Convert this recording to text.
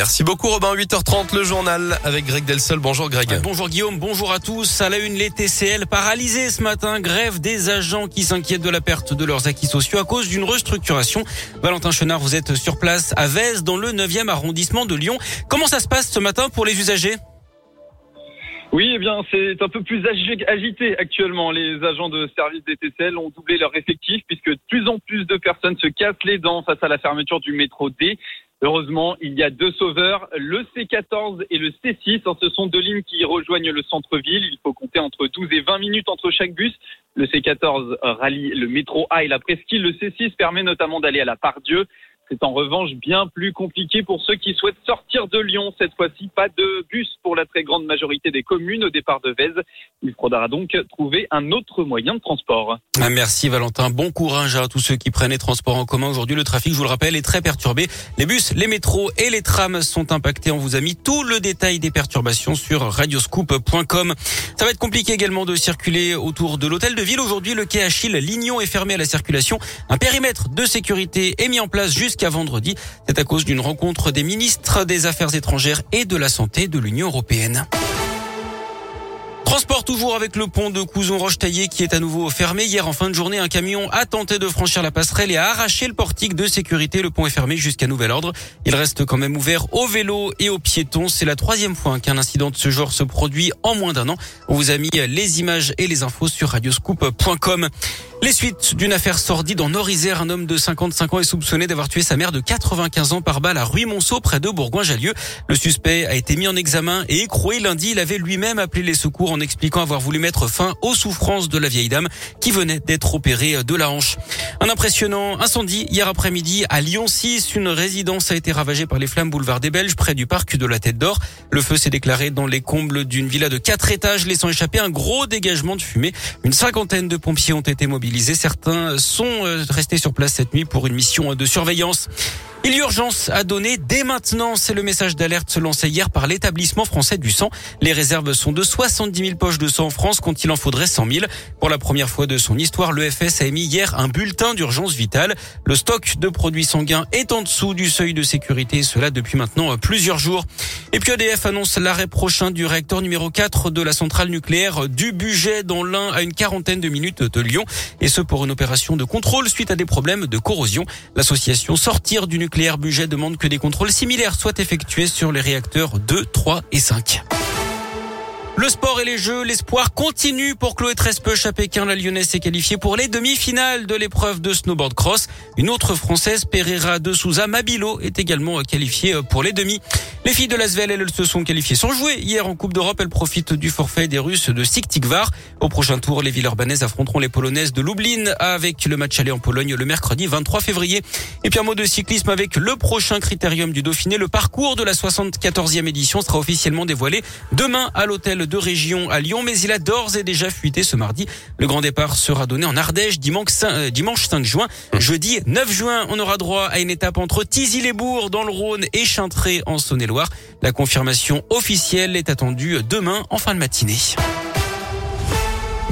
Merci beaucoup Robin, 8h30 le journal avec Greg Delsol. Bonjour Greg. Bonjour Guillaume, bonjour à tous. À la une, les TCL paralysés ce matin, grève des agents qui s'inquiètent de la perte de leurs acquis sociaux à cause d'une restructuration. Valentin Chenard, vous êtes sur place à Vez dans le 9e arrondissement de Lyon. Comment ça se passe ce matin pour les usagers? Oui, eh bien, c'est un peu plus agité actuellement. Les agents de service des TCL ont doublé leur effectif puisque de plus en plus de personnes se cassent les dents face à la fermeture du métro D. Heureusement, il y a deux sauveurs, le C14 et le C6. Ce sont deux lignes qui rejoignent le centre-ville. Il faut compter entre 12 et 20 minutes entre chaque bus. Le C14 rallie le métro A et la presqu'île. Le C6 permet notamment d'aller à la Pardieu. C'est en revanche bien plus compliqué pour ceux qui souhaitent sortir de Lyon. Cette fois-ci, pas de bus pour la très grande majorité des communes au départ de Vèze. Il faudra donc trouver un autre moyen de transport. Ah, merci Valentin. Bon courage à tous ceux qui prennent les transports en commun. Aujourd'hui, le trafic, je vous le rappelle, est très perturbé. Les bus, les métros et les trams sont impactés. On vous a mis tout le détail des perturbations sur radioscoop.com. Ça va être compliqué également de circuler autour de l'hôtel de ville. Aujourd'hui, le quai Achille Lignon est fermé à la circulation. Un périmètre de sécurité est mis en place jusqu'à vendredi. C'est à cause d'une rencontre des ministres des Affaires étrangères et de la Santé de l'Union européenne. Toujours avec le pont de Couzon-Roche-Taillé qui est à nouveau fermé. Hier en fin de journée, un camion a tenté de franchir la passerelle et a arraché le portique de sécurité. Le pont est fermé jusqu'à nouvel ordre. Il reste quand même ouvert aux vélos et aux piétons. C'est la troisième fois qu'un incident de ce genre se produit en moins d'un an. On vous a mis les images et les infos sur radioscoop.com. Les suites d'une affaire sordide en Orisère, un homme de 55 ans est soupçonné d'avoir tué sa mère de 95 ans par balle à Ruy-Monceau près de Bourgoin-Jallieu. Le suspect a été mis en examen et écroué lundi. Il avait lui-même appelé les secours en expliquant avoir voulu mettre fin aux souffrances de la vieille dame qui venait d'être opérée de la hanche. Un impressionnant incendie hier après-midi à Lyon 6. Une résidence a été ravagée par les flammes boulevard des Belges près du parc de la Tête d'Or. Le feu s'est déclaré dans les combles d'une villa de quatre étages laissant échapper un gros dégagement de fumée. Une cinquantaine de pompiers ont été mobilisés Certains sont euh, restés sur place cette nuit pour une mission de surveillance. Il y a urgence à donner dès maintenant. C'est le message d'alerte lancé hier par l'établissement français du sang. Les réserves sont de 70 000 poches de sang en France quand il en faudrait 100 000. Pour la première fois de son histoire, l'EFS a émis hier un bulletin d'urgence vitale. Le stock de produits sanguins est en dessous du seuil de sécurité, cela depuis maintenant plusieurs jours. Et puis EDF annonce l'arrêt prochain du réacteur numéro 4 de la centrale nucléaire du budget dans l'un à une quarantaine de minutes de Lyon. Et ce pour une opération de contrôle suite à des problèmes de corrosion. L'association Sortir du nucléaire budget demande que des contrôles similaires soient effectués sur les réacteurs 2, 3 et 5. Le sport et les jeux, l'espoir continue pour Chloé Trespeuch à Pékin. La Lyonnaise s'est qualifiée pour les demi-finales de l'épreuve de snowboard cross. Une autre Française, Pereira de Souza Mabilo, est également qualifiée pour les demi. Les filles de Lasvel, elles se sont qualifiées sans jouer. Hier en Coupe d'Europe, elles profitent du forfait des Russes de Siktikvar. Au prochain tour, les villes urbanaises affronteront les Polonaises de Lublin avec le match aller en Pologne le mercredi 23 février. Et puis un mot de cyclisme avec le prochain critérium du Dauphiné. Le parcours de la 74e édition sera officiellement dévoilé demain à l'hôtel de région à Lyon, mais il a d'ores et déjà fuité ce mardi. Le grand départ sera donné en Ardèche dimanche 5, euh, dimanche 5 juin. Jeudi 9 juin, on aura droit à une étape entre Tizy-les-Bourgs dans le Rhône et Chintré en La confirmation officielle est attendue demain en fin de matinée.